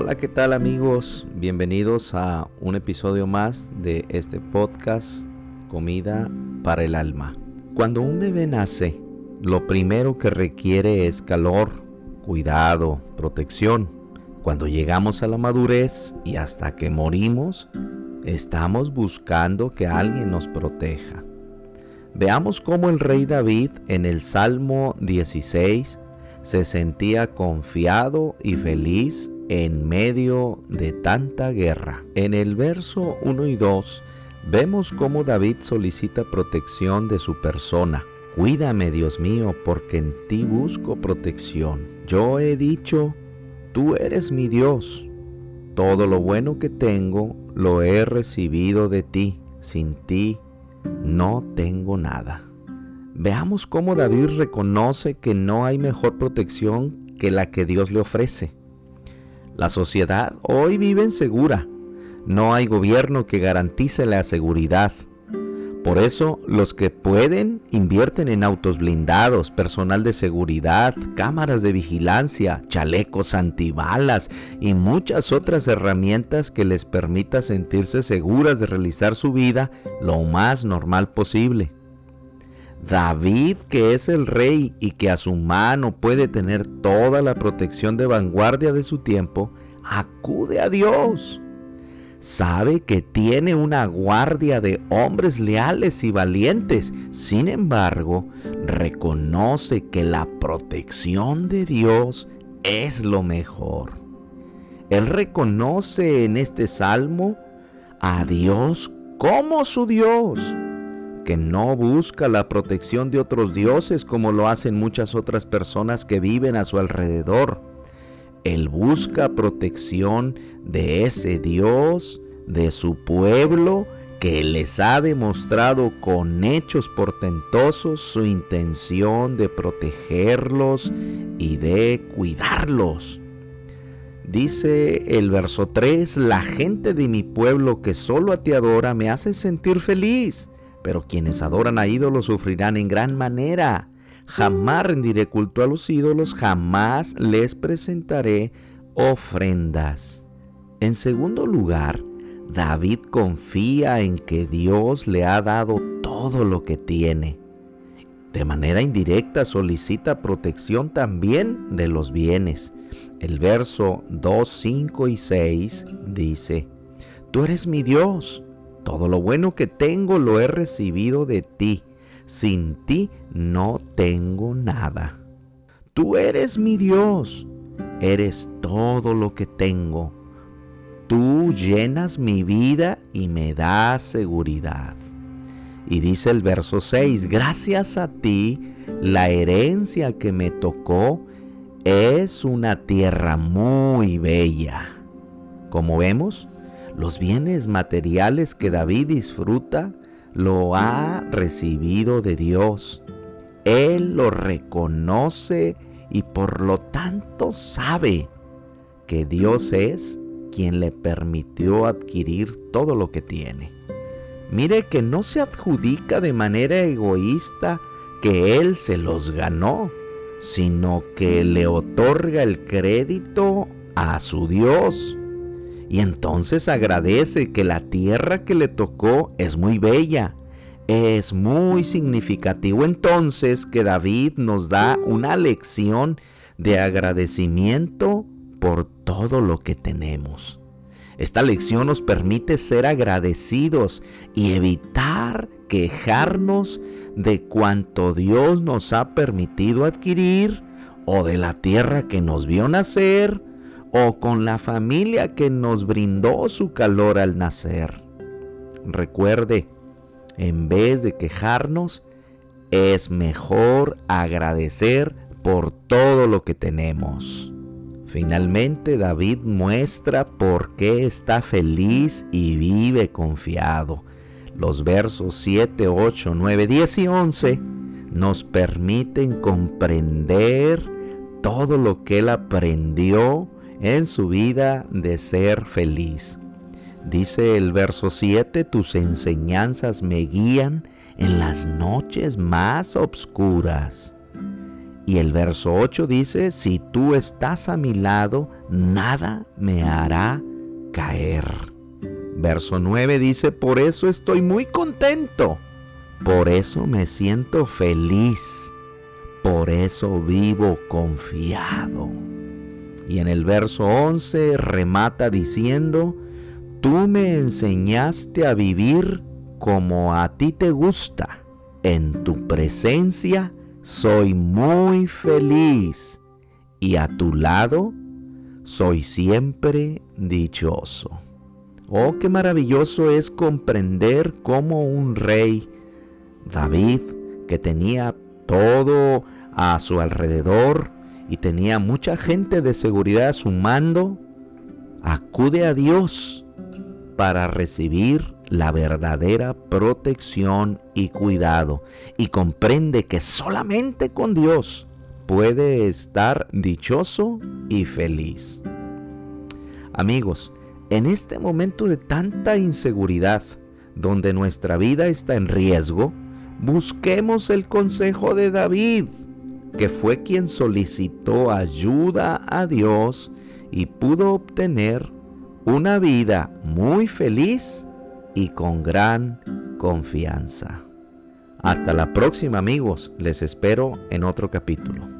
Hola, ¿qué tal amigos? Bienvenidos a un episodio más de este podcast Comida para el Alma. Cuando un bebé nace, lo primero que requiere es calor, cuidado, protección. Cuando llegamos a la madurez y hasta que morimos, estamos buscando que alguien nos proteja. Veamos cómo el rey David en el Salmo 16 se sentía confiado y feliz en medio de tanta guerra. En el verso 1 y 2 vemos cómo David solicita protección de su persona. Cuídame, Dios mío, porque en ti busco protección. Yo he dicho, tú eres mi Dios. Todo lo bueno que tengo lo he recibido de ti. Sin ti no tengo nada. Veamos cómo David reconoce que no hay mejor protección que la que Dios le ofrece. La sociedad hoy vive insegura. No hay gobierno que garantice la seguridad. Por eso los que pueden invierten en autos blindados, personal de seguridad, cámaras de vigilancia, chalecos antibalas y muchas otras herramientas que les permita sentirse seguras de realizar su vida lo más normal posible. David, que es el rey y que a su mano puede tener toda la protección de vanguardia de su tiempo, acude a Dios. Sabe que tiene una guardia de hombres leales y valientes. Sin embargo, reconoce que la protección de Dios es lo mejor. Él reconoce en este salmo a Dios como su Dios que no busca la protección de otros dioses como lo hacen muchas otras personas que viven a su alrededor. Él busca protección de ese Dios, de su pueblo, que les ha demostrado con hechos portentosos su intención de protegerlos y de cuidarlos. Dice el verso 3, la gente de mi pueblo que solo a ti adora me hace sentir feliz pero quienes adoran a ídolos sufrirán en gran manera. Jamás rendiré culto a los ídolos, jamás les presentaré ofrendas. En segundo lugar, David confía en que Dios le ha dado todo lo que tiene. De manera indirecta solicita protección también de los bienes. El verso 2, 5 y 6 dice, Tú eres mi Dios, todo lo bueno que tengo lo he recibido de ti. Sin ti no tengo nada. Tú eres mi Dios. Eres todo lo que tengo. Tú llenas mi vida y me das seguridad. Y dice el verso 6, gracias a ti, la herencia que me tocó es una tierra muy bella. Como vemos, los bienes materiales que David disfruta lo ha recibido de Dios. Él lo reconoce y por lo tanto sabe que Dios es quien le permitió adquirir todo lo que tiene. Mire que no se adjudica de manera egoísta que Él se los ganó, sino que le otorga el crédito a su Dios y entonces agradece que la tierra que le tocó es muy bella. Es muy significativo entonces que David nos da una lección de agradecimiento por todo lo que tenemos. Esta lección nos permite ser agradecidos y evitar quejarnos de cuanto Dios nos ha permitido adquirir o de la tierra que nos vio nacer o con la familia que nos brindó su calor al nacer. Recuerde, en vez de quejarnos, es mejor agradecer por todo lo que tenemos. Finalmente David muestra por qué está feliz y vive confiado. Los versos 7, 8, 9, 10 y 11 nos permiten comprender todo lo que él aprendió en su vida de ser feliz. Dice el verso 7, tus enseñanzas me guían en las noches más obscuras. Y el verso 8 dice, si tú estás a mi lado, nada me hará caer. Verso 9 dice, por eso estoy muy contento, por eso me siento feliz, por eso vivo confiado. Y en el verso 11 remata diciendo, tú me enseñaste a vivir como a ti te gusta. En tu presencia soy muy feliz y a tu lado soy siempre dichoso. Oh, qué maravilloso es comprender cómo un rey, David, que tenía todo a su alrededor y tenía mucha gente de seguridad a su mando, acude a Dios para recibir la verdadera protección y cuidado y comprende que solamente con Dios puede estar dichoso y feliz. Amigos, en este momento de tanta inseguridad, donde nuestra vida está en riesgo, busquemos el consejo de David, que fue quien solicitó ayuda a Dios y pudo obtener una vida muy feliz y con gran confianza. Hasta la próxima amigos, les espero en otro capítulo.